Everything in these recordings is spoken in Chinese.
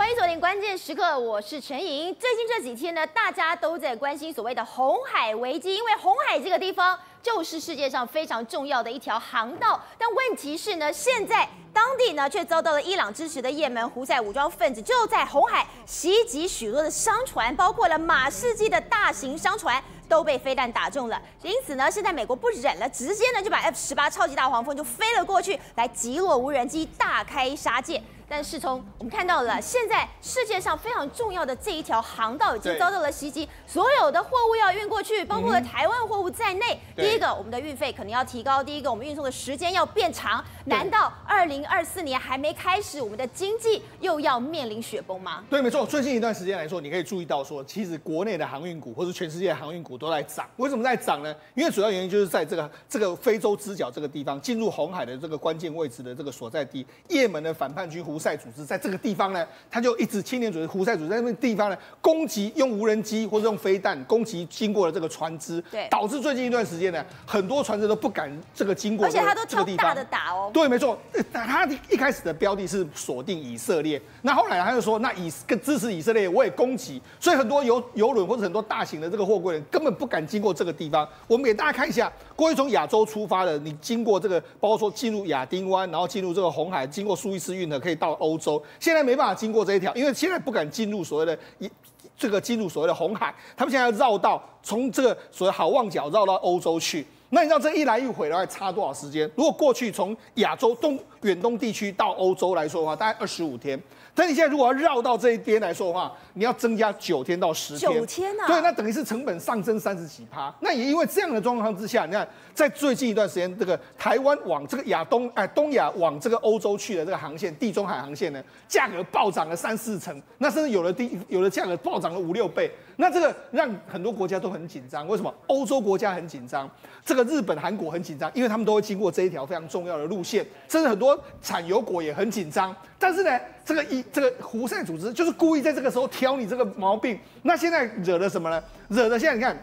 欢迎锁定关键时刻，我是陈莹。最近这几天呢，大家都在关心所谓的红海危机，因为红海这个地方就是世界上非常重要的一条航道。但问题是呢，现在当地呢却遭到了伊朗支持的也门胡塞武装分子就在红海袭击许多的商船，包括了马士基的大型商船。都被飞弹打中了，因此呢，现在美国不忍了，直接呢就把 F 十八超级大黄蜂就飞了过去，来击落无人机，大开杀戒。但是从我们看到了，现在世界上非常重要的这一条航道已经遭到了袭击，所有的货物要运过去，包括了台湾货物在内。第一个，我们的运费可能要提高；第一个，我们运送的时间要变长。难道二零二四年还没开始，我们的经济又要面临雪崩吗？对，没错。最近一段时间来说，你可以注意到说，其实国内的航运股或是全世界的航运股都在涨。为什么在涨呢？因为主要原因就是在这个这个非洲之角这个地方，进入红海的这个关键位置的这个所在地，也门的反叛军胡塞组织在这个。地方呢，他就一直青年组织、胡塞组织在那个地方呢，攻击用无人机或者用飞弹攻击经过了这个船只，对，导致最近一段时间呢，很多船只都不敢这个经过这个，而且他都超大的打哦，对，没错，他一开始的标的是锁定以色列，那后来他就说，那以跟支持以色列，我也攻击，所以很多游游轮或者很多大型的这个货柜人根本不敢经过这个地方。我们给大家看一下，过去从亚洲出发的，你经过这个，包括说进入亚丁湾，然后进入这个红海，经过苏伊士运河可以到欧洲。现在没办法经过这一条，因为现在不敢进入所谓的一这个进入所谓的红海，他们现在要绕道从这个所谓好望角绕到欧洲去。那你知道这一来一回的话差多少时间？如果过去从亚洲东远东地区到欧洲来说的话，大概二十五天。但你现在如果要绕到这一边来说的话，你要增加九天到十天。九天啊！对，那等于是成本上升三十几趴。那也因为这样的状况之下，你看在最近一段时间，这个台湾往这个亚东哎东亚往这个欧洲去的这个航线，地中海航线呢，价格暴涨了三四成，那甚至有的地有的价格暴涨了五六倍。那这个让很多国家都很紧张。为什么？欧洲国家很紧张，这个日本、韩国很紧张，因为他们都会经过这一条非常重要的路线，甚至很多产油国也很紧张。但是呢，这个一这个胡塞组织就是故意在这个时候挑你这个毛病。那现在惹了什么呢？惹了现在你看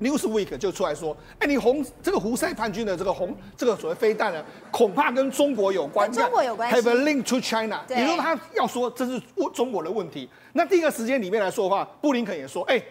，Newsweek 就出来说，哎，你红这个胡塞叛军的这个红这个所谓飞弹呢，恐怕跟中国有关，跟中国有关，Have a link to China。也就是说他要说这是中国的问题。那第一个时间里面来说的话，布林肯也说，哎。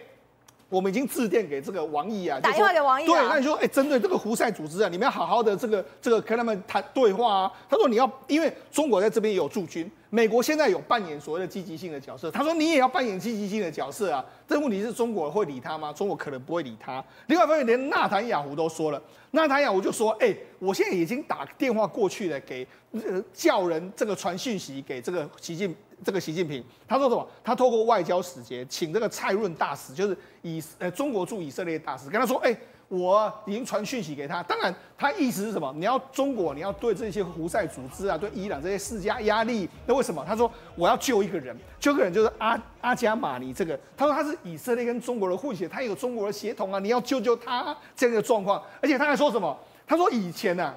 我们已经致电给这个王毅啊，打电话给王毅啊。对，那你说，哎，针对这个胡塞组织啊，你们要好好的这个这个跟他们谈对话啊。他说你要，因为中国在这边也有驻军，美国现在有扮演所谓的积极性的角色。他说你也要扮演积极性的角色啊。这问题是中国会理他吗？中国可能不会理他。另外一方面，连纳坦雅胡都说了，纳坦雅胡就说，哎，我现在已经打电话过去了，给呃叫人这个传讯息给这个习近。这个习近平他说什么？他透过外交使节请这个蔡润大使，就是以呃中国驻以色列大使，跟他说：“哎，我已经传讯息给他。当然，他意思是什么？你要中国，你要对这些胡塞组织啊，对伊朗这些施加压力。那为什么？他说我要救一个人，救一个人就是阿阿加马尼这个。他说他是以色列跟中国的混血，他有中国的血统啊，你要救救他这个状况。而且他还说什么？他说以前呢、啊。”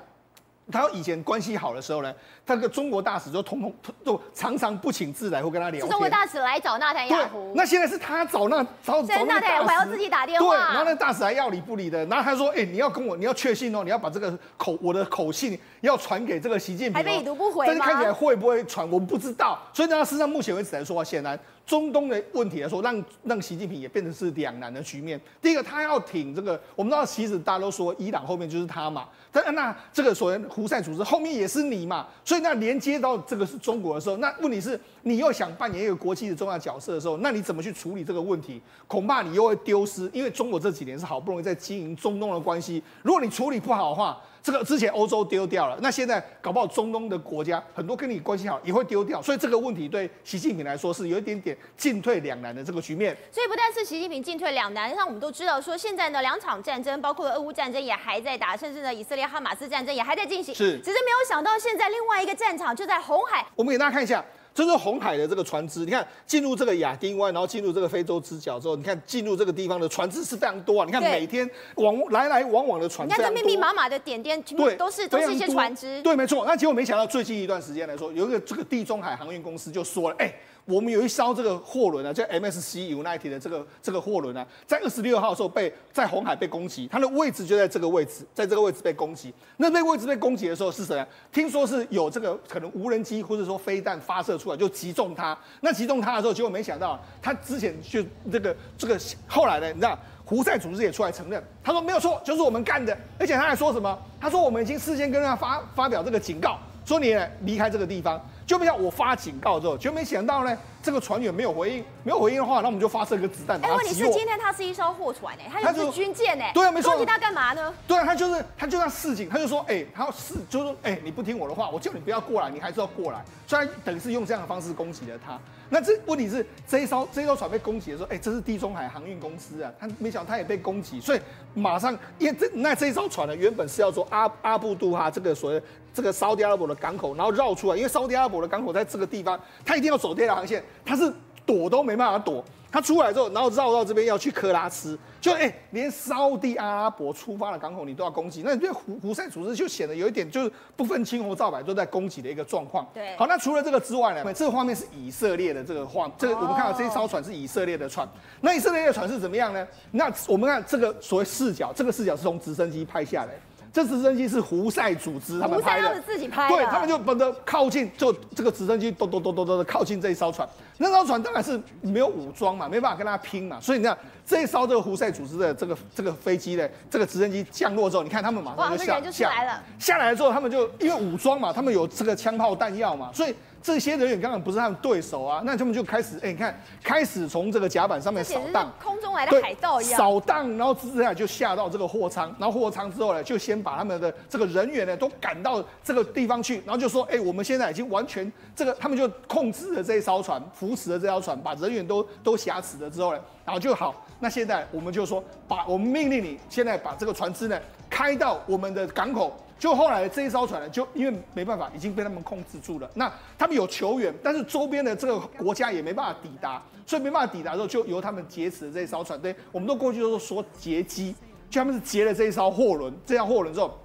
他以前关系好的时候呢，他跟中国大使就通通就常常不请自来，会跟他聊天。中国大使来找纳坦雅胡。那现在是他找那找找那大使，还要自己打电话。对，然后那大使还要理不理的。然后他说：“哎、欸，你要跟我，你要确信哦，你要把这个口我的口信要传给这个习近平、哦。”还被已读不回但是看起来会不会传，我们不知道。所以呢，事实上目前为止来说，显然。中东的问题来说，让让习近平也变成是两难的局面。第一个，他要挺这个，我们知道，其实大家都说伊朗后面就是他嘛，但那这个所谓胡塞组织后面也是你嘛，所以那连接到这个是中国的时候，那问题是你又想扮演一个国际的重要角色的时候，那你怎么去处理这个问题？恐怕你又会丢失，因为中国这几年是好不容易在经营中东的关系，如果你处理不好的话。这个之前欧洲丢掉了，那现在搞不好中东的国家很多跟你关系好也会丢掉，所以这个问题对习近平来说是有一点点进退两难的这个局面。所以不但是习近平进退两难，像我们都知道说现在呢两场战争，包括俄乌战争也还在打，甚至呢以色列哈马斯战争也还在进行。是，只是没有想到现在另外一个战场就在红海。我们给大家看一下。这是红海的这个船只，你看进入这个亚丁湾，然后进入这个非洲之角之后，你看进入这个地方的船只是非常多啊。你看每天往来来往往的船，你看这密密麻麻的点点，对，都是都是一些船只。对，没错。那结果没想到最近一段时间来说，有一个这个地中海航运公司就说了，哎。我们有一艘这个货轮啊，叫 MSC United 的这个这个货轮啊，在二十六号的时候被在红海被攻击，它的位置就在这个位置，在这个位置被攻击。那被位置被攻击的时候是谁？听说是有这个可能无人机或者说飞弹发射出来就击中它。那击中它的时候，结果没想到他之前就这个这个后来呢，你知道胡塞组织也出来承认，他说没有错，就是我们干的，而且他还说什么？他说我们已经事先跟他发发表这个警告，说你离开这个地方。就没像我发警告之后，就没想到呢，这个船员没有回应，没有回应的话，那我们就发射一个子弹。哎，问题是今天它是一艘货船哎，它是军舰哎，对啊，没错。攻击它干嘛呢？对啊，他就是他就在示警，他就说，哎，他要示，就是说，哎，你不听我的话，我叫你不要过来，你还是要过来。虽然等于是用这样的方式攻击了他。那这问题是这一艘这一艘船被攻击的时候，哎，这是地中海航运公司啊，他没想到他也被攻击，所以马上因为这那这一艘船呢，原本是要做阿阿布杜哈这个所谓这个沙特阿拉伯的港口，然后绕出来，因为沙特阿拉伯的港口在这个地方，它一定要走这条航线，它是躲都没办法躲。它出来之后，然后绕到这边要去科拉斯，就哎、欸，连沙地阿拉伯出发的港口你都要攻击，那你对胡胡塞组织就显得有一点就是不分青红皂白都在攻击的一个状况。对，好，那除了这个之外呢，这个画面是以色列的这个画，这个我们看到这一艘船是以色列的船，那以色列的船是怎么样呢？那我们看这个所谓视角，这个视角是从直升机拍下来。这直升机是胡塞组织他们拍的，自己拍的，对，他们就本着靠近，就这个直升机咚咚咚咚咚的靠近这一艘船。那艘船当然是没有武装嘛，没办法跟他拼嘛。所以你看这一艘这个胡塞组织的这个这个飞机的这个直升机降落之后，你看他们马上就下就下来了。下来之后，他们就因为武装嘛，他们有这个枪炮弹药嘛，所以。这些人员刚刚不是他们对手啊，那他们就开始，哎、欸，你看，开始从这个甲板上面扫荡，空中来的海盗一样，扫荡，然后接下来就下到这个货舱，然后货舱之后呢，就先把他们的这个人员呢都赶到这个地方去，然后就说，哎、欸，我们现在已经完全这个，他们就控制了这一艘船，扶持了这艘船，把人员都都挟持了之后呢，然后就好，那现在我们就说，把我们命令你现在把这个船只呢开到我们的港口。就后来这一艘船呢，就因为没办法，已经被他们控制住了。那他们有求援，但是周边的这个国家也没办法抵达，所以没办法抵达之后，就由他们劫持了这一艘船。对，我们都过去都说劫机，就他们是劫了这一艘货轮，这样货轮之后，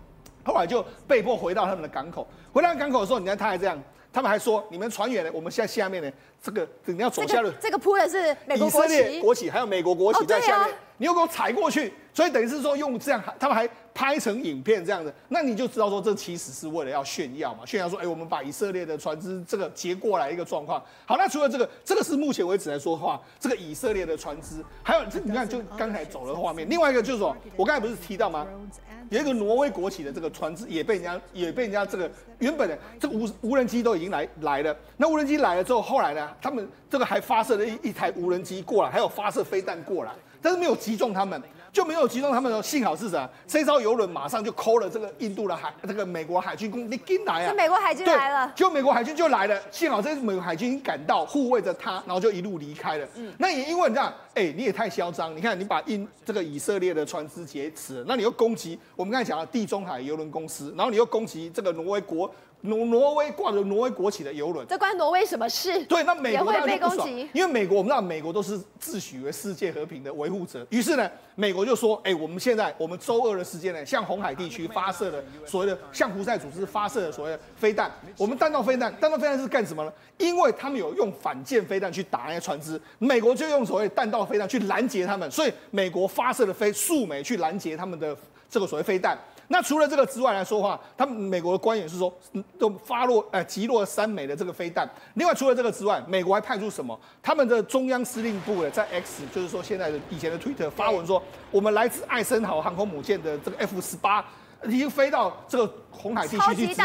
后来就被迫回到他们的港口。回到港口的时候，你看他还这样，他们还说，你们船员呢，我们现在下面呢，这个你要走下来，这个铺的是美国以色列国旗，还有美国国旗在下面，你又给我踩过去，所以等于是说用这样，他们还。拍成影片这样子，那你就知道说，这其实是为了要炫耀嘛，炫耀说，哎，我们把以色列的船只这个截过来一个状况。好，那除了这个，这个是目前为止来说的话，这个以色列的船只，还有这你看，就刚才走的画面，另外一个就是说，我刚才不是提到吗？有一个挪威国旗的这个船只也被人家也被人家这个原本的这个无无人机都已经来来了，那无人机来了之后，后来呢，他们这个还发射了一一台无人机过来，还有发射飞弹过来，但是没有击中他们。就没有击中他们的，幸好是啥？这艘游轮马上就 call 了这个印度的海，这个美国海军攻，你进来啊！是美国海军来了，就美国海军就来了。幸好这美国海军赶到，护卫着他，然后就一路离开了。嗯，那也因为你这样，哎、欸，你也太嚣张！你看，你把印这个以色列的船只劫持了，那你又攻击我们刚才讲的地中海游轮公司，然后你又攻击这个挪威国。挪挪威挂着挪威国旗的游轮，这关挪威什么事？对，那美国也会被攻击。因为美国我们知道，美国都是自诩为世界和平的维护者。于是呢，美国就说：“哎、欸，我们现在我们周二的时间呢，向红海地区发射了所谓的向胡塞组织发射的所谓的飞弹，我们弹道飞弹，弹道飞弹是干什么呢？因为他们有用反舰飞弹去打那些船只，美国就用所谓弹道飞弹去拦截他们，所以美国发射了飞数枚去拦截他们的这个所谓飞弹。”那除了这个之外来说话，他们美国的官员是说，都发落，呃，击落三枚的这个飞弹。另外，除了这个之外，美国还派出什么？他们的中央司令部呢，在 X，就是说现在的以前的 Twitter 发文说，我们来自艾森豪航空母舰的这个 F 十八已经飞到这个红海地区去执行，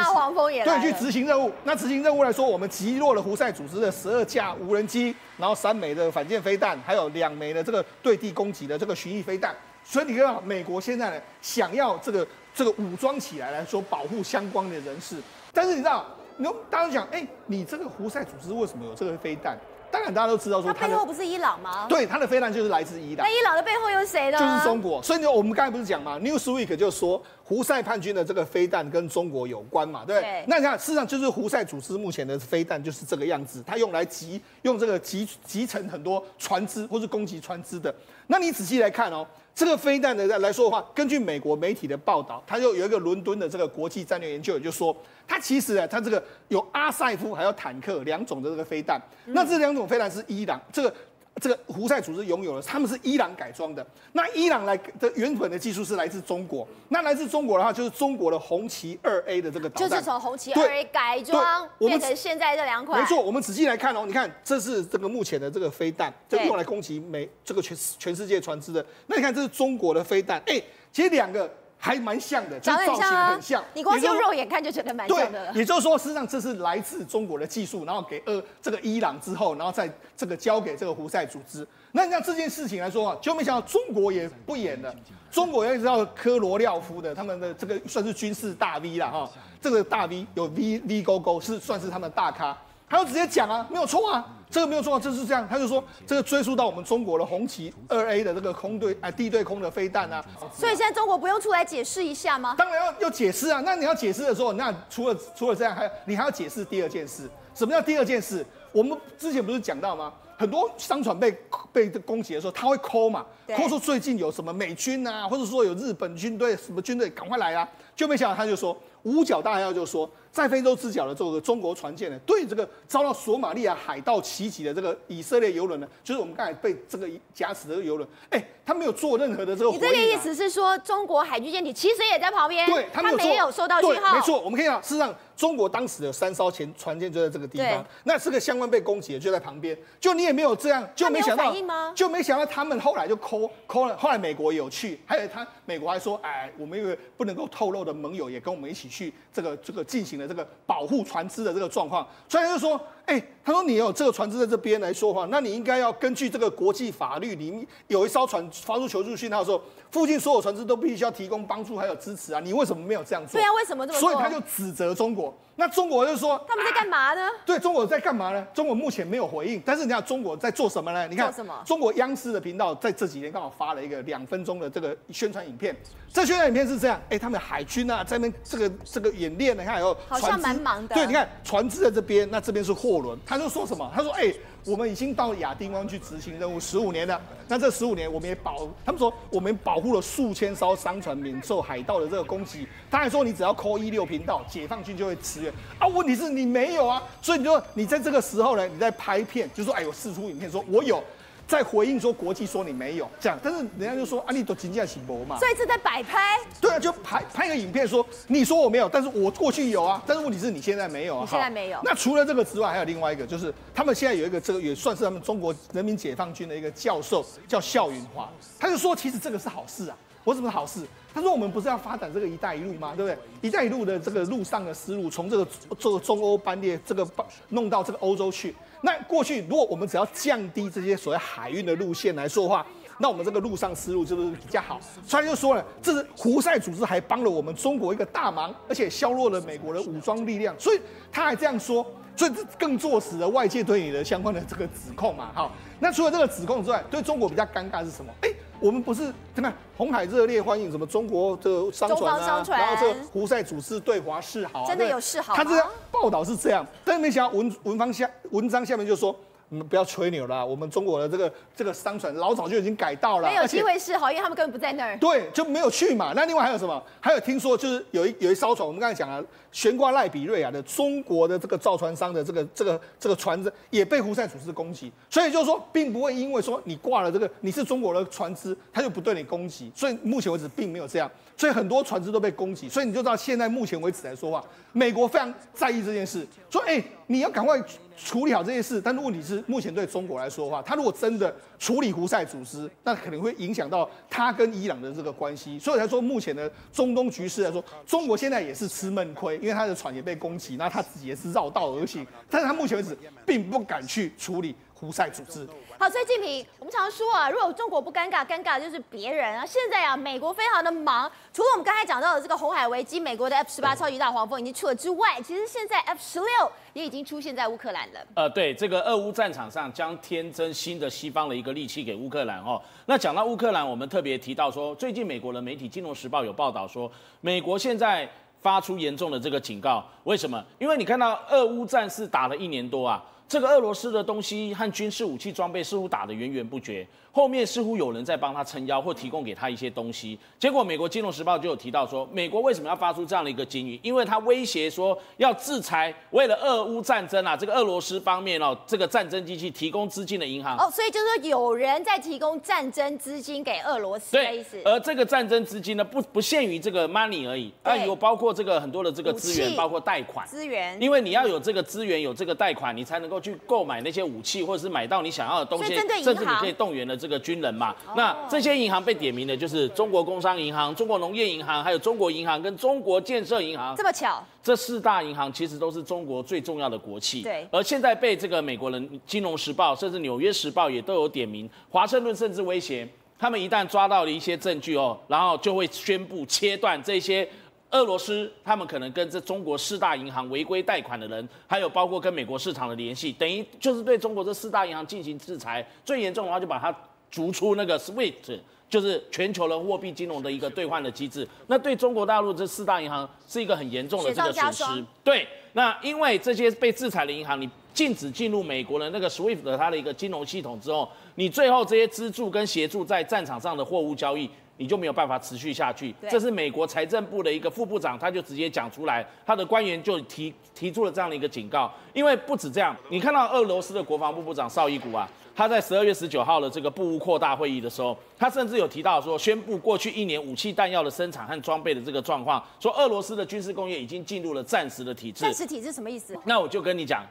对，去执行任务。那执行任务来说，我们击落了胡塞组织的十二架无人机，然后三枚的反舰飞弹，还有两枚的这个对地攻击的这个巡弋飞弹。所以你看美国现在呢，想要这个。这个武装起来来说，保护相关的人士，但是你知道，你大家讲，哎，你这个胡塞组织为什么有这个飞弹？当然大家都知道说，它背后不是伊朗吗？对，它的飞弹就是来自伊朗。那伊朗的背后有谁呢？就是中国。所以呢，我们刚才不是讲吗？Newsweek 就说。胡塞叛军的这个飞弹跟中国有关嘛，对不对？那你看，事实上就是胡塞组织目前的飞弹就是这个样子，它用来集用这个集集成很多船只或是攻击船只的。那你仔细来看哦，这个飞弹的来说的话，根据美国媒体的报道，它就有一个伦敦的这个国际战略研究也就说，它其实啊，它这个有阿塞夫还有坦克两种的这个飞弹，那这两种飞弹是伊朗这个。这个胡塞组织拥有的，他们是伊朗改装的。那伊朗来的原本的技术是来自中国，那来自中国的话，就是中国的红旗二 A 的这个导弹，就是从红旗二 A 改装变成现在这两款。没错，我们仔细来看哦，你看这是这个目前的这个飞弹，这用来攻击美这个全全世界船只的。那你看这是中国的飞弹，哎，其实两个。还蛮像的，就造型很像。你光用肉眼看就觉得蛮像的了。也就是说，实际上这是来自中国的技术，然后给呃这个伊朗之后，然后再这个交给这个胡塞组织。那你像这件事情来说啊，就没想到中国也不演了。中国要知道科罗廖夫的他们的这个算是军事大 V 了哈，这个大 V 有 V V 勾勾是算是他们大咖，他就直接讲啊，没有错啊。这个没有错，这是这样。他就说，这个追溯到我们中国的红旗二 A 的这个空对啊地对空的飞弹啊。所以现在中国不用出来解释一下吗？当然要要解释啊。那你要解释的时候，那除了除了这样，还你还要解释第二件事。什么叫第二件事？我们之前不是讲到吗？很多商船被被攻击的时候，他会 call 嘛，call 说最近有什么美军啊，或者说有日本军队什么军队，赶快来啊！就没想到他就说五角大要就说。在非洲之角的这个中国船舰呢，对这个遭到索马利亚海盗袭击的这个以色列游轮呢，就是我们刚才被这个夹死的游轮，哎，他没有做任何的这个。你这个意思是说，中国海军舰艇其实也在旁边，对，他没有，收到信号。没错，我们可以看到，事实上，中国当时的三艘前船舰就在这个地方，那这个相关被攻击的就在旁边，就你也没有这样，就没想到，就没想到他们后来就 call call 了，后来美国也有去，还有他美国还说，哎，我们一个不能够透露的盟友也跟我们一起去这个这个进行了这个保护。船只的这个状况，所以他就说，哎、欸，他说你有这个船只在这边来说话，那你应该要根据这个国际法律里面有一艘船发出求助信号的时候，附近所有船只都必须要提供帮助还有支持啊，你为什么没有这样做？对啊，为什么这么做？所以他就指责中国。那中国就说他们在干嘛呢？对，中国在干嘛呢？中国目前没有回应，但是你看中国在做什么呢？你看中国央视的频道在这几天刚好发了一个两分钟的这个宣传影片。这宣传影片是这样，哎，他们海军啊在那边这个这个演练，你看有好像蛮忙的。对，你看船只在这边，那这边是货轮。他就说什么？他说，哎。我们已经到亚丁湾去执行任务十五年了，那这十五年我们也保，他们说我们保护了数千艘商船免受海盗的这个攻击。他还说你只要扣一六频道，解放军就会驰援啊。问题是你没有啊，所以你说你在这个时候呢，你在拍片，就说哎我试出影片说我有。在回应说国际说你没有这样，但是人家就说啊，你都金价起搏嘛，所以这在摆拍。对啊，就拍拍个影片说，你说我没有，但是我过去有啊，但是问题是你现在没有啊。你现在没有。那除了这个之外，还有另外一个，就是他们现在有一个这个也算是他们中国人民解放军的一个教授，叫肖云华，他就说其实这个是好事啊。我怎么好事？他说我们不是要发展这个“一带一路”吗？对不对？“一带一路”的这个路上的思路，从这个这个中欧班列这个弄到这个欧洲去。那过去如果我们只要降低这些所谓海运的路线来说的话，那我们这个路上思路是不是比较好？所以他就说了，这是胡塞组织还帮了我们中国一个大忙，而且削弱了美国的武装力量。所以他还这样说，所以这更坐实了外界对你的相关的这个指控嘛。好，那除了这个指控之外，对中国比较尴尬是什么？哎。我们不是看看红海热烈欢迎什么中国的商船啊，然后这个胡塞组织对华示好啊，真的有示好？他这个报道是这样，但是没想到文文方下文章下面就说。你们不要吹牛了，我们中国的这个这个商船老早就已经改道了，没有机会是好，因为他们根本不在那儿。对，就没有去嘛。那另外还有什么？还有听说就是有一有一艘船，我们刚才讲了，悬挂赖比瑞亚的中国的这个造船商的这个这个这个船只也被胡塞组织攻击，所以就是说，并不会因为说你挂了这个你是中国的船只，他就不对你攻击。所以目前为止并没有这样，所以很多船只都被攻击。所以你就知道现在目前为止来说话，美国非常在意这件事，说哎、你要赶快。处理好这件事，但是问题是，目前对中国来说的话，他如果真的处理胡塞组织，那可能会影响到他跟伊朗的这个关系。所以才说，目前的中东局势来说，中国现在也是吃闷亏，因为他的船也被攻击，那他自己也是绕道而行。但是他目前为止并不敢去处理。胡塞组织。好，所以敬平，我们常常说啊，如果中国不尴尬，尴尬就是别人啊。现在啊，美国非常的忙，除了我们刚才讲到的这个红海危机，美国的 F 十八超级大黄蜂已经出了之外，其实现在 F 十六也已经出现在乌克兰了。呃，对，这个俄乌战场上将添增新的西方的一个利器给乌克兰哦。那讲到乌克兰，我们特别提到说，最近美国的媒体《金融时报》有报道说，美国现在发出严重的这个警告，为什么？因为你看到俄乌战事打了一年多啊。这个俄罗斯的东西和军事武器装备似乎打得源源不绝，后面似乎有人在帮他撑腰或提供给他一些东西。结果，美国金融时报就有提到说，美国为什么要发出这样的一个警语？因为他威胁说要制裁为了俄乌战争啊，这个俄罗斯方面哦，这个战争机器提供资金的银行哦，所以就是说有人在提供战争资金给俄罗斯的意思。而这个战争资金呢，不不限于这个 money 而已，啊，有包括这个很多的这个资源，包括贷款资源，因为你要有这个资源，有这个贷款，你才能够。去购买那些武器，或者是买到你想要的东西，甚至你可以动员了这个军人嘛。那这些银行被点名的就是中国工商银行、中国农业银行、还有中国银行跟中国建设银行。这么巧，这四大银行其实都是中国最重要的国企。对。而现在被这个美国人《金融时报》甚至《纽约时报》也都有点名，华盛顿甚至威胁他们一旦抓到了一些证据哦，然后就会宣布切断这些。俄罗斯他们可能跟这中国四大银行违规贷款的人，还有包括跟美国市场的联系，等于就是对中国这四大银行进行制裁。最严重的话，就把它逐出那个 SWIFT，就是全球的货币金融的一个兑换的机制。那对中国大陆这四大银行是一个很严重的这个损失。对，那因为这些被制裁的银行，你禁止进入美国的那个 SWIFT 的它的一个金融系统之后，你最后这些资助跟协助在战场上的货物交易。你就没有办法持续下去。这是美国财政部的一个副部长，他就直接讲出来，他的官员就提提出了这样的一个警告。因为不止这样，你看到俄罗斯的国防部部长绍伊古啊，他在十二月十九号的这个布乌扩大会议的时候，他甚至有提到说，宣布过去一年武器弹药的生产和装备的这个状况，说俄罗斯的军事工业已经进入了战时的体制。战时体制什么意思？那我就跟你讲，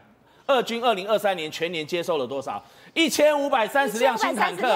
俄军二零二三年全年接受了多少？一千五百三十辆新坦克。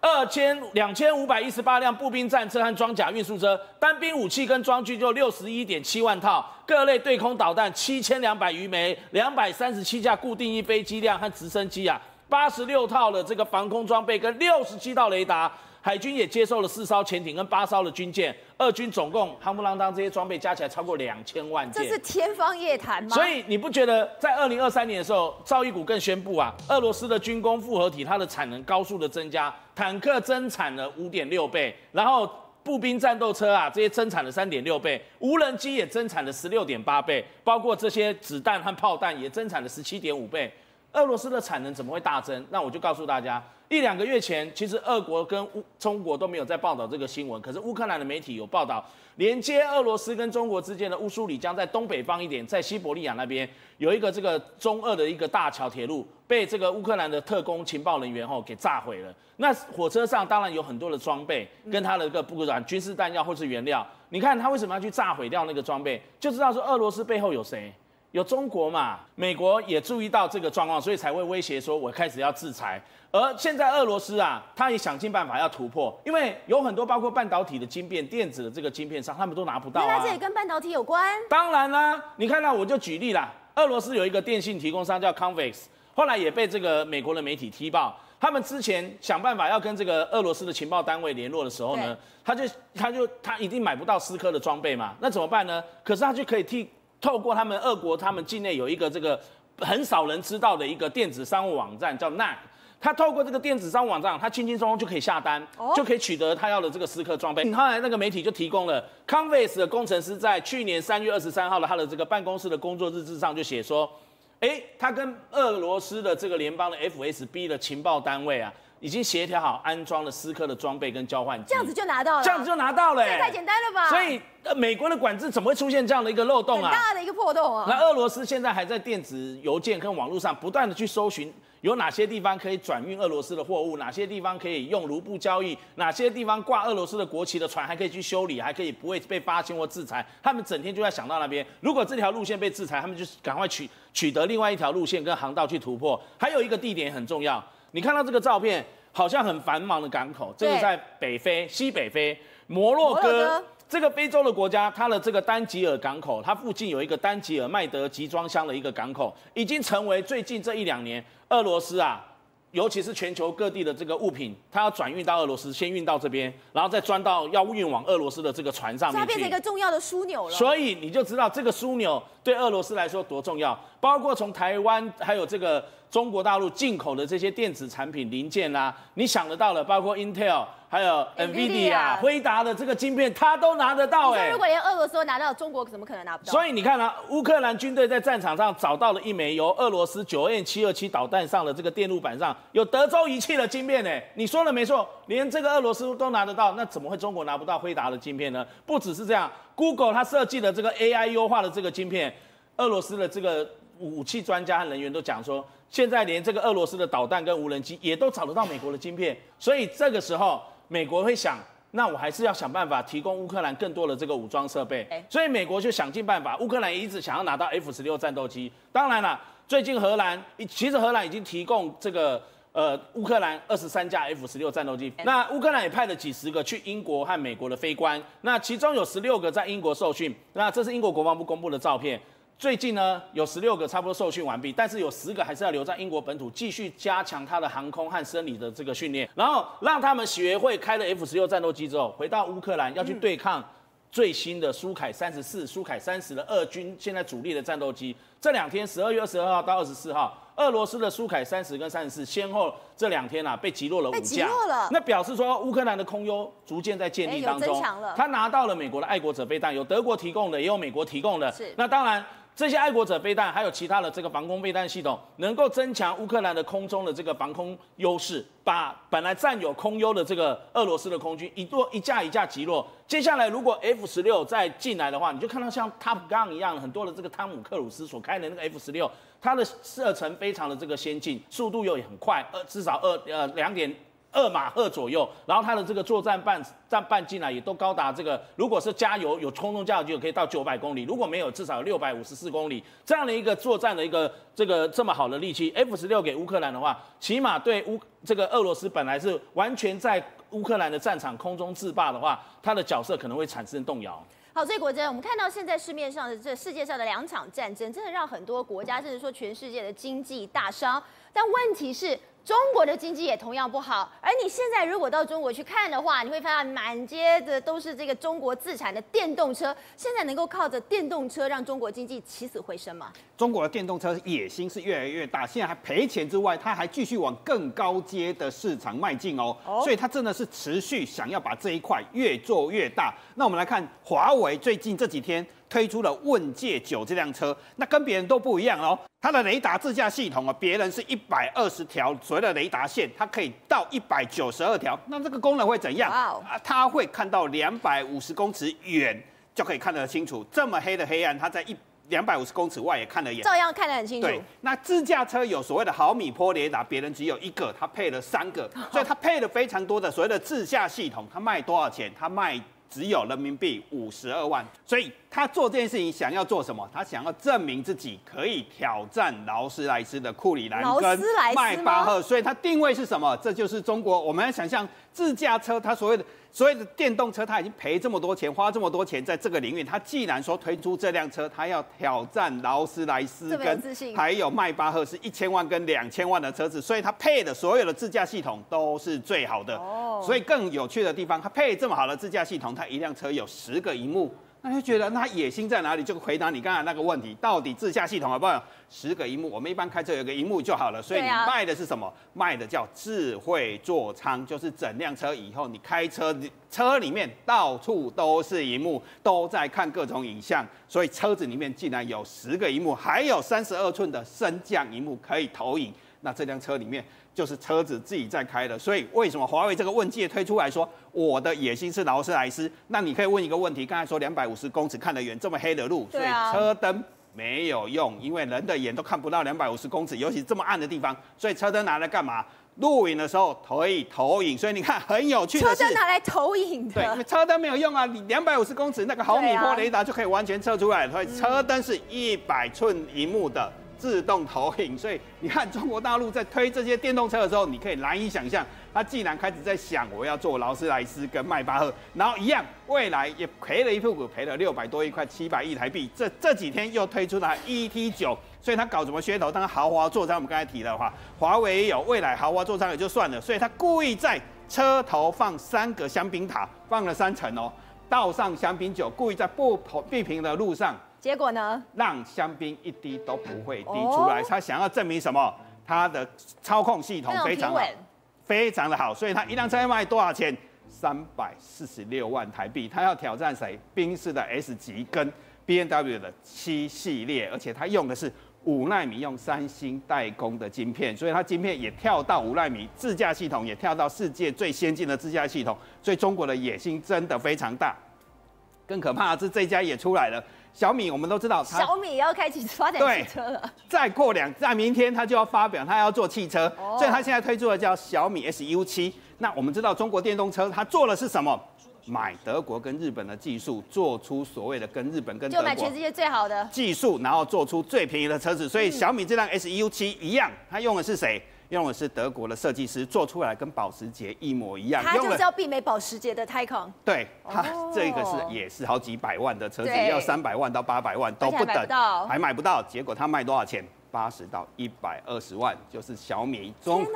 二千两千五百一十八辆步兵战车和装甲运输车，单兵武器跟装具就六十一点七万套，各类对空导弹七千两百余枚，两百三十七架固定翼飞机量和直升机啊，八十六套的这个防空装备跟六十七套雷达。海军也接受了四艘潜艇跟八艘的军舰，俄军总共夯不啷当这些装备加起来超过两千万件，这是天方夜谭吗？所以你不觉得在二零二三年的时候，赵一谷更宣布啊，俄罗斯的军工复合体它的产能高速的增加，坦克增产了五点六倍，然后步兵战斗车啊这些增产了三点六倍，无人机也增产了十六点八倍，包括这些子弹和炮弹也增产了十七点五倍。俄罗斯的产能怎么会大增？那我就告诉大家。一两个月前，其实俄国跟乌中国都没有在报道这个新闻，可是乌克兰的媒体有报道，连接俄罗斯跟中国之间的乌苏里江在东北方一点，在西伯利亚那边有一个这个中俄的一个大桥铁路，被这个乌克兰的特工情报人员吼给炸毁了。那火车上当然有很多的装备，跟他的一个不管军事弹药或是原料。你看他为什么要去炸毁掉那个装备？就知道说俄罗斯背后有谁。有中国嘛？美国也注意到这个状况，所以才会威胁说，我开始要制裁。而现在俄罗斯啊，他也想尽办法要突破，因为有很多包括半导体的晶片、电子的这个晶片商，他们都拿不到啊。那这也跟半导体有关？当然啦，你看到我就举例啦，俄罗斯有一个电信提供商叫 Convex，后来也被这个美国的媒体踢爆，他们之前想办法要跟这个俄罗斯的情报单位联络的时候呢，他就他就他一定买不到思科的装备嘛，那怎么办呢？可是他就可以替。透过他们俄国，他们境内有一个这个很少人知道的一个电子商务网站，叫 NAC。他透过这个电子商务网站，他轻轻松松就可以下单，就可以取得他要的这个思科装备。后来那个媒体就提供了 Converse 的工程师在去年三月二十三号的他的这个办公室的工作日志上就写说，哎，他跟俄罗斯的这个联邦的 FSB 的情报单位啊。已经协调好安装了思科的装备跟交换机，这样子就拿到了，这样子就拿到了，这太简单了吧？所以，呃，美国的管制怎么会出现这样的一个漏洞啊？很大的一个破洞啊！那俄罗斯现在还在电子邮件跟网络上不断的去搜寻，有哪些地方可以转运俄罗斯的货物，哪些地方可以用卢布交易，哪些地方挂俄罗斯的国旗的船还可以去修理，还可以不会被发现或制裁。他们整天就在想到那边，如果这条路线被制裁，他们就赶快取取得另外一条路线跟航道去突破。还有一个地点很重要，你看到这个照片。好像很繁忙的港口，这是在北非、西北非摩洛哥，这个非洲的国家，它的这个丹吉尔港口，它附近有一个丹吉尔麦德集装箱的一个港口，已经成为最近这一两年俄罗斯啊尤其是全球各地的这个物品，它要转运到俄罗斯，先运到这边，然后再装到要运往俄罗斯的这个船上。它变成一个重要的枢纽了。所以你就知道这个枢纽对俄罗斯来说多重要，包括从台湾还有这个。中国大陆进口的这些电子产品零件啊，你想得到的，包括 Intel，还有 NVIDIA、辉达的这个晶片，它都拿得到哎。如果连俄罗斯都拿到，中国怎么可能拿不到？所以你看啊，乌克兰军队在战场上找到了一枚由俄罗斯九 N 七二七导弹上的这个电路板上有德州仪器的晶片哎，你说的没错，连这个俄罗斯都拿得到，那怎么会中国拿不到辉达的晶片呢？不只是这样，Google 它设计的这个 AI 优化的这个晶片，俄罗斯的这个武器专家和人员都讲说。现在连这个俄罗斯的导弹跟无人机也都找得到美国的晶片，所以这个时候美国会想，那我还是要想办法提供乌克兰更多的这个武装设备。所以美国就想尽办法，乌克兰一直想要拿到 F 十六战斗机。当然了，最近荷兰其实荷兰已经提供这个呃乌克兰二十三架 F 十六战斗机，那乌克兰也派了几十个去英国和美国的飞官，那其中有十六个在英国受训，那这是英国国防部公布的照片。最近呢，有十六个差不多受训完毕，但是有十个还是要留在英国本土继续加强他的航空和生理的这个训练，然后让他们学会开了 F 十六战斗机之后，回到乌克兰要去对抗最新的苏凯三十四、苏凯三十的俄军现在主力的战斗机。这两天，十二月二十二号到二十四号，俄罗斯的苏凯三十跟三十四先后这两天啊被击落了五架，被击落了。那表示说乌克兰的空优逐渐在建立当中，他拿到了美国的爱国者飞弹，有德国提供的，也有美国提供的。是，那当然。这些爱国者飞弹，还有其他的这个防空飞弹系统，能够增强乌克兰的空中的这个防空优势，把本来占有空优的这个俄罗斯的空军一落一架一架击落。接下来，如果 F 十六再进来的话，你就看到像 Top Gun 一样，很多的这个汤姆克鲁斯所开的那个 F 十六，它的射程非常的这个先进，速度又很快，呃，至少二呃两点。二马赫左右，然后它的这个作战半战半径呢，也都高达这个，如果是加油有空中加油就可以到九百公里，如果没有，至少有六百五十四公里这样的一个作战的一个这个这么好的利器，F 十六给乌克兰的话，起码对乌这个俄罗斯本来是完全在乌克兰的战场空中制霸的话，它的角色可能会产生动摇。好，所以国珍，我们看到现在市面上的这世界上的两场战争，真的让很多国家甚至说全世界的经济大伤，但问题是。中国的经济也同样不好，而你现在如果到中国去看的话，你会发现满街的都是这个中国自产的电动车。现在能够靠着电动车让中国经济起死回生吗？中国的电动车野心是越来越大，现在还赔钱之外，它还继续往更高阶的市场迈进哦。所以它真的是持续想要把这一块越做越大。那我们来看华为最近这几天推出了问界九这辆车，那跟别人都不一样哦。它的雷达自驾系统啊，别人是一百二十条所谓的雷达线，它可以到一百九十二条。那这个功能会怎样啊，它会看到两百五十公尺远就可以看得清楚。这么黑的黑暗，它在一两百五十公尺外也看得见，照样看得很清楚。对，那自驾车有所谓的毫米波雷达，别人只有一个，它配了三个，所以它配了非常多的所谓的自驾系统。它卖多少钱？它卖。只有人民币五十二万，所以他做这件事情想要做什么？他想要证明自己可以挑战劳斯莱斯的库里南跟迈巴赫，所以他定位是什么？这就是中国。我们要想象自驾车，它所谓的。所谓的电动车，他已经赔这么多钱，花这么多钱在这个领域。他既然说推出这辆车，他要挑战劳斯莱斯跟还有迈巴赫，是一千万跟两千万的车子，所以他配的所有的自驾系统都是最好的。哦，所以更有趣的地方，他配这么好的自驾系统，他一辆车有十个荧幕。那就觉得那野心在哪里？就回答你刚才那个问题，到底自驾系统好不好？十个荧幕，我们一般开车有个荧幕就好了。所以你卖的是什么？卖的叫智慧座舱，就是整辆车以后你开车，车里面到处都是荧幕，都在看各种影像。所以车子里面竟然有十个荧幕，还有三十二寸的升降荧幕可以投影。那这辆车里面。就是车子自己在开的，所以为什么华为这个问界推出来说，我的野心是劳斯莱斯？那你可以问一个问题，刚才说两百五十公尺看得远，这么黑的路，所以车灯没有用，因为人的眼都看不到两百五十公尺，尤其这么暗的地方，所以车灯拿来干嘛？录影的时候可以投影，所以你看很有趣的是。车灯拿来投影的。对，因为车灯没有用啊，你两百五十公尺那个毫米波雷达就可以完全测出来，所以车灯是一百寸荧幕的。自动投影，所以你看中国大陆在推这些电动车的时候，你可以难以想象，他既然开始在想我要做劳斯莱斯跟迈巴赫，然后一样，未来也赔了一屁股，赔了六百多亿块，七百亿台币。这这几天又推出了 ET 九，所以他搞什么噱头？当豪华座舱，我们刚才提的话，华为也有，未来豪华座舱也就算了，所以他故意在车头放三个香槟塔，放了三层哦，倒上香槟酒，故意在不不平的路上。结果呢？让香槟一滴都不会滴出来。他想要证明什么？他的操控系统非常稳，非常的好。所以他一辆车要卖多少钱？三百四十六万台币。他要挑战谁？宾士的 S 级跟 BMW 的七系列，而且他用的是五纳米，用三星代工的晶片，所以它晶片也跳到五纳米，自驾系统也跳到世界最先进的自驾系统。所以中国的野心真的非常大。更可怕的是，这家也出来了。小米我们都知道，小米也要开启发展汽车了。再过两，在明天他就要发表，他要做汽车，哦、所以他现在推出的叫小米 SU 七。那我们知道中国电动车，他做的是什么？买德国跟日本的技术，做出所谓的跟日本跟德国就买全世界最好的技术，然后做出最便宜的车子。所以小米这辆 SU 七一样，它用的是谁？用的是德国的设计师做出来，跟保时捷一模一样。它就是要媲美保时捷的 Taycan。对，它这个是也是好几百万的车子，要三百万到八百万都不等，还买不到。结果它卖多少钱？八十到一百二十万，就是小米中。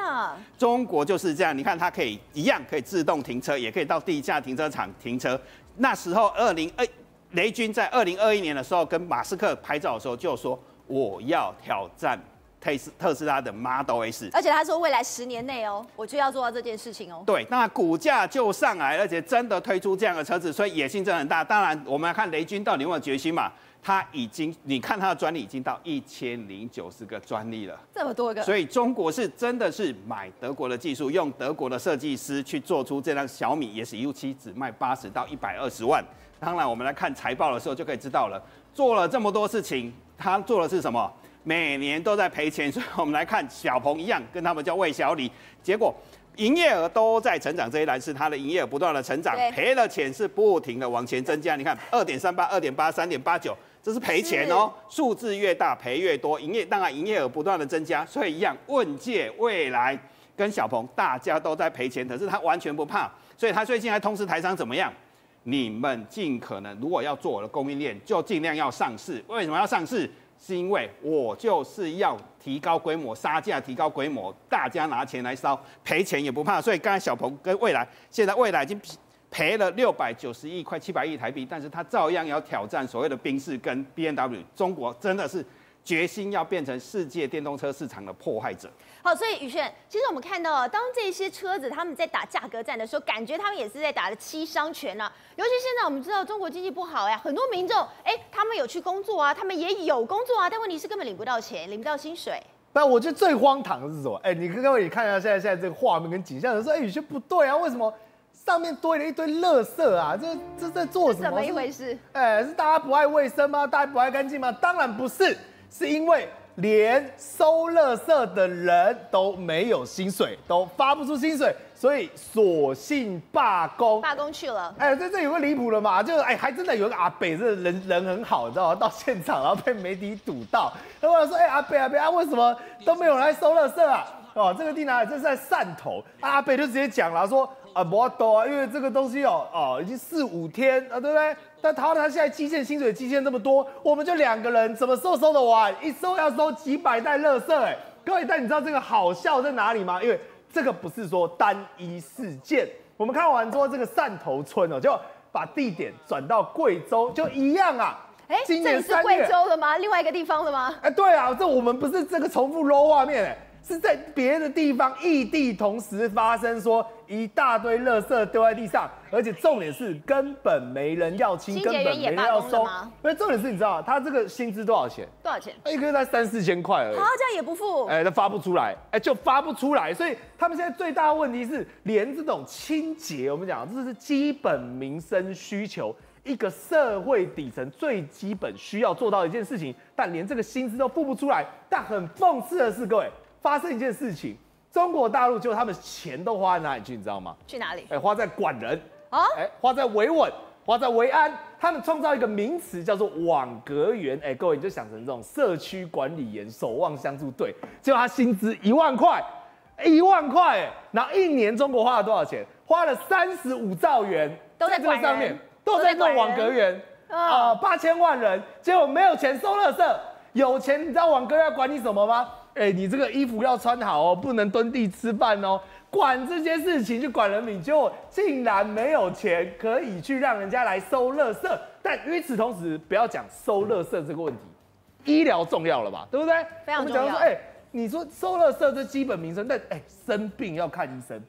中国就是这样，你看它可以一样可以自动停车，也可以到地下停车场停车。那时候二零二雷军在二零二一年的时候跟马斯克拍照的时候就说，我要挑战。特斯特斯拉的 Model S，而且他说未来十年内哦，我就要做到这件事情哦。对，那股价就上来，而且真的推出这样的车子，所以野心真的很大。当然，我们来看雷军到底有没有决心嘛？他已经，你看他的专利已经到一千零九十个专利了，这么多个。所以中国是真的是买德国的技术，用德国的设计师去做出这辆小米 SU 七只卖八十到一百二十万。当然，我们来看财报的时候就可以知道了，做了这么多事情，他做的是什么？每年都在赔钱，所以我们来看小鹏一样，跟他们叫魏小李，结果营业额都在成长，这一栏是它的营业额不断的成长，赔了钱是不停的往前增加。你看二点三八、二点八、三点八九，这是赔钱哦，数字越大赔越多，营业当然营业额不断的增加，所以一样问界未来跟小鹏大家都在赔钱，可是他完全不怕，所以他最近还通知台商怎么样？你们尽可能如果要做我的供应链，就尽量要上市。为什么要上市？是因为我就是要提高规模，杀价提高规模，大家拿钱来烧，赔钱也不怕。所以刚才小鹏跟蔚来，现在蔚来已经赔了六百九十亿，快七百亿台币，但是他照样要挑战所谓的宾士跟 B N W。中国真的是。决心要变成世界电动车市场的迫害者。好，所以宇轩，其实我们看到，当这些车子他们在打价格战的时候，感觉他们也是在打的七伤拳啊。尤其现在我们知道中国经济不好呀，很多民众哎，他们有去工作啊，他们也有工作啊，但问题是根本领不到钱，领不到薪水。但我觉得最荒唐的是什么？哎，你各位你看一下现在现在这个画面跟景象的时候，哎，宇轩不对啊，为什么上面堆了一堆垃圾啊？这这在做什么？怎么一回事？哎，是大家不爱卫生吗？大家不爱干净吗？当然不是。是因为连收垃圾的人都没有薪水，都发不出薪水，所以索性罢工。罢工去了。哎，这这有个离谱了嘛？就是哎，还真的有个阿北，这人人很好，你知道吗？到现场然后被媒体堵到，然后说：“哎，阿北阿北啊，为什么都没有人来收垃圾啊？”哦，这个地哪里？这是在汕头。阿北就直接讲了，说：“啊，不多啊，因为这个东西哦哦，已经四五天啊，对不对？”但他他现在基建薪水基建这么多，我们就两个人怎么收收得完？一收要收几百袋垃圾哎！各位，但你知道这个好笑在哪里吗？因为这个不是说单一事件。我们看完之后，这个汕头村哦，就把地点转到贵州，就一样啊。哎、欸，今年这里是贵州的吗？另外一个地方的吗？哎，对啊，这我们不是这个重复 low 画面哎。是在别的地方异地同时发生，说一大堆垃圾丢在地上，而且重点是根本没人要清，根本没人要收。因为重点是你知道他这个薪资多少钱？多少钱？一个月才三四千块而已。好，这样也不付。哎，他发不出来，哎，就发不出来。所以他们现在最大的问题是，连这种清洁，我们讲这是基本民生需求，一个社会底层最基本需要做到的一件事情，但连这个薪资都付不出来。但很讽刺的是，各位。发生一件事情，中国大陆就他们钱都花在哪里去，你知道吗？去哪里？哎，花在管人啊，哎，花在维稳，花在维安。他们创造一个名词叫做网格员。哎，各位你就想成这种社区管理员、守望相助队，结果他薪资一万块，一万块，哎，然后一年中国花了多少钱？花了三十五兆元都在这个上面，都在在做网格员啊，八千万人，结果没有钱收垃圾，有钱你知道网格要管你什么吗？哎，你这个衣服要穿好哦，不能蹲地吃饭哦。管这些事情就管人民，结果竟然没有钱可以去让人家来收垃圾。但与此同时，不要讲收垃圾这个问题，医疗重要了吧？对不对？非常重要。我们讲说，哎，你说收垃圾这基本民生，但哎，生病要看医生，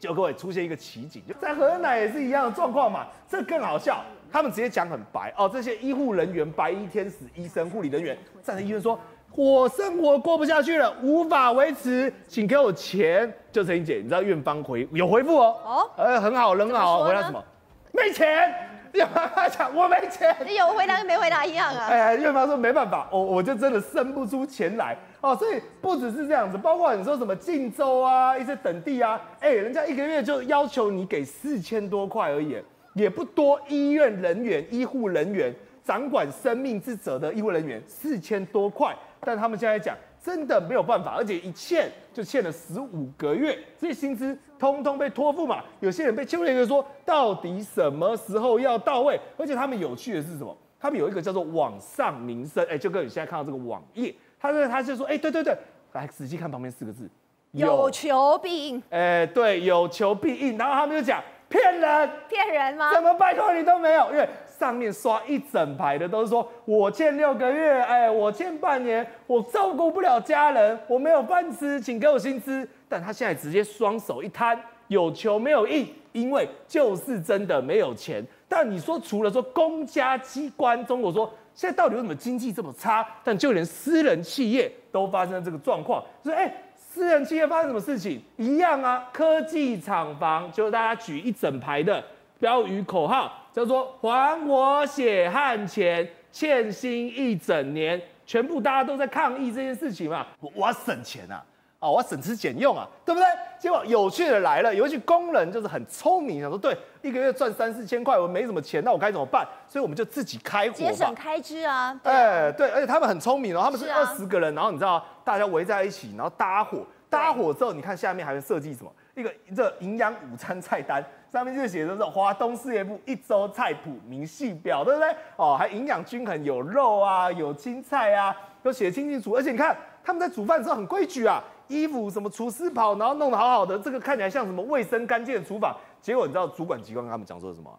就各位出现一个奇景，就在河南也是一样的状况嘛。这更好笑，他们直接讲很白哦，这些医护人员、白衣天使、医生、护理人员站在医院说。我生活过不下去了，无法维持，请给我钱。就陈姐，你知道院方回有回复哦，哦，呃，很好，很好，回答什么？没钱。院方讲我没钱，你有回答跟没回答一样啊。哎，院方说没办法，我我就真的生不出钱来哦。所以不只是这样子，包括你说什么晋州啊，一些等地啊，哎，人家一个月就要求你给四千多块而已，也不多。医院人员、医护人员掌管生命之责的医护人员，四千多块。但他们现在讲，真的没有办法，而且一欠就欠了十五个月，这些薪资通通被托付嘛。有些人被欠了一个说，到底什么时候要到位？而且他们有趣的是什么？他们有一个叫做“网上民生”，哎，就跟你现在看到这个网页，他说他就说，哎，对对对，来仔细看旁边四个字，有求必应。哎，对，有求必应。然后他们就讲，骗人，骗人吗？怎么拜托你都没有？因为。上面刷一整排的都是说，我欠六个月，哎，我欠半年，我照顾不了家人，我没有饭吃，请给我薪资。但他现在直接双手一摊，有求没有应，因为就是真的没有钱。但你说除了说公家机关，中国说现在到底为什么经济这么差？但就连私人企业都发生了这个状况，所以哎，私人企业发生什么事情？一样啊，科技厂房就大家举一整排的标语口号。叫做还我血汗钱，欠薪一整年，全部大家都在抗议这件事情嘛。我我要省钱啊，啊，我要省吃俭用啊，对不对？结果有趣的来了，有一群工人就是很聪明，想说对，一个月赚三四千块，我没什么钱，那我该怎么办？所以我们就自己开火，节省开支啊。哎、欸，对，而且他们很聪明哦，他们是二十个人，然后你知道大家围在一起，然后搭伙，搭伙之后，你看下面还会设计什么？一个这营养午餐菜单。上面就写着说华东事业部一周菜谱明细表，对不对？哦，还营养均衡，有肉啊，有青菜啊，都写清清楚。而且你看他们在煮饭的时候很规矩啊，衣服什么厨师袍，然后弄得好好的，这个看起来像什么卫生干净的厨房。结果你知道主管机关跟他们讲说什么？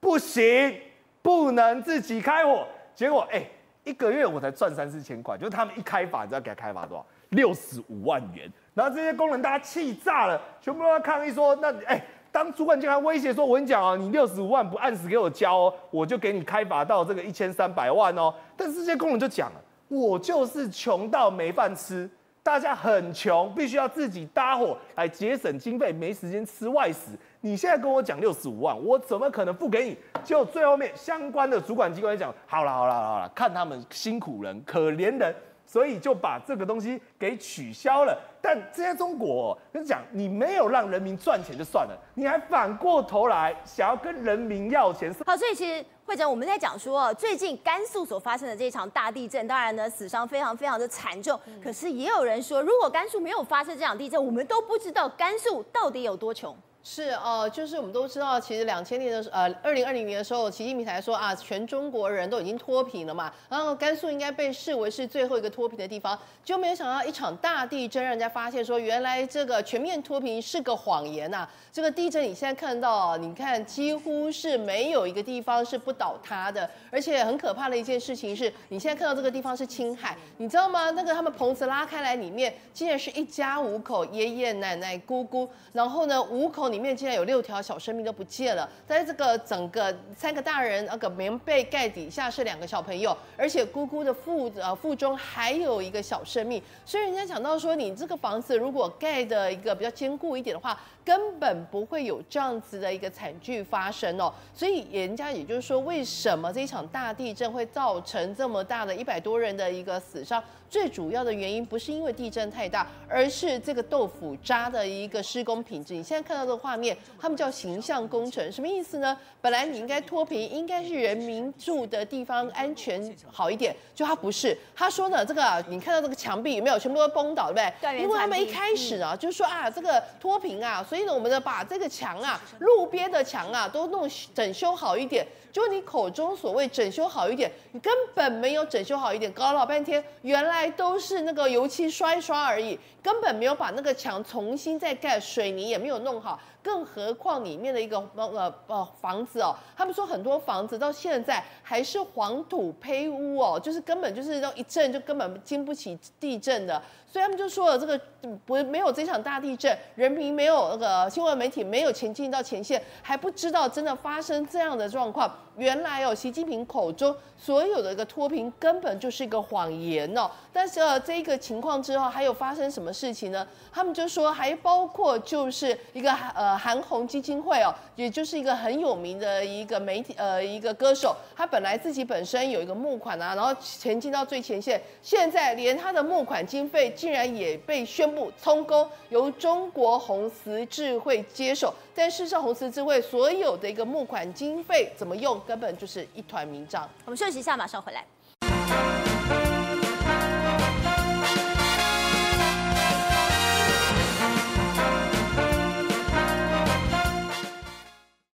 不行，不能自己开火。结果哎，一个月我才赚三四千块，就是他们一开罚，你知道给他开罚多少？六十五万元。然后这些工人大家气炸了，全部都在抗议说，那哎。当主管竟然威胁说：“我跟你讲啊，你六十五万不按时给我交哦，我就给你开罚到这个一千三百万哦。”但是这些工人就讲了：“我就是穷到没饭吃，大家很穷，必须要自己搭伙来节省经费，没时间吃外食。你现在跟我讲六十五万，我怎么可能付给你？”就最后面相关的主管机关讲：“好了好了好了，看他们辛苦人，可怜人。”所以就把这个东西给取消了。但这些中国跟你讲，你没有让人民赚钱就算了，你还反过头来想要跟人民要钱。好，所以其实会长我们在讲说，最近甘肃所发生的这场大地震，当然呢死伤非常非常的惨重。可是也有人说，如果甘肃没有发生这场地震，我们都不知道甘肃到底有多穷。是哦、就是我们都知道，其实两千年的时候，呃，二零二零年的时候，习近平才说啊，全中国人都已经脱贫了嘛，然后甘肃应该被视为是最后一个脱贫的地方，就没有想到一场大地震，让人家发现说，原来这个全面脱贫是个谎言呐、这个地震你现在看到，你看几乎是没有一个地方是不倒塌的，而且很可怕的一件事情是，你现在看到这个地方是青海，你知道吗？那个他们棚子拉开来，里面竟然是一家五口，爷爷奶奶、姑姑，然后呢，五口你。里面竟然有六条小生命都不见了，在这个整个三个大人那个棉被盖底下是两个小朋友，而且姑姑的腹呃腹中还有一个小生命，所以人家讲到说，你这个房子如果盖的一个比较坚固一点的话，根本不会有这样子的一个惨剧发生哦。所以人家也就是说，为什么这一场大地震会造成这么大的一百多人的一个死伤？最主要的原因不是因为地震太大，而是这个豆腐渣的一个施工品质。你现在看到的画面，他们叫形象工程，什么意思呢？本来你应该脱贫，应该是人民住的地方安全好一点，就他不是。他说呢，这个你看到这个墙壁有没有全部都崩倒，对不对？因为他们一开始啊，就说啊，这个脱贫啊，所以呢，我们呢把这个墙啊，路边的墙啊，都弄整修好一点。就你口中所谓整修好一点，你根本没有整修好一点，搞了老半天，原来都是那个油漆刷一刷而已，根本没有把那个墙重新再盖，水泥也没有弄好。更何况里面的一个呃呃房子哦，他们说很多房子到现在还是黄土坯屋哦，就是根本就是那一震就根本经不起地震的。所以他们就说了，这个不没有。这场大地震，人民没有。那个新闻媒体没有。前进到前线，还不知道真的发生这样的状况。原来哦，习近平口中所有的一个脱贫根本就是一个谎言哦。但是呃，这个情况之后还有发生什么事情呢？他们就说还包括就是一个呃韩红基金会哦，也就是一个很有名的一个媒体呃一个歌手，他本来自己本身有一个募款啊，然后前进到最前线，现在连他的募款经费。竟然也被宣布充公，由中国红十字会接手。但事实上，红十字会所有的一个募款经费怎么用，根本就是一团迷障。我们休息一下，马上回来。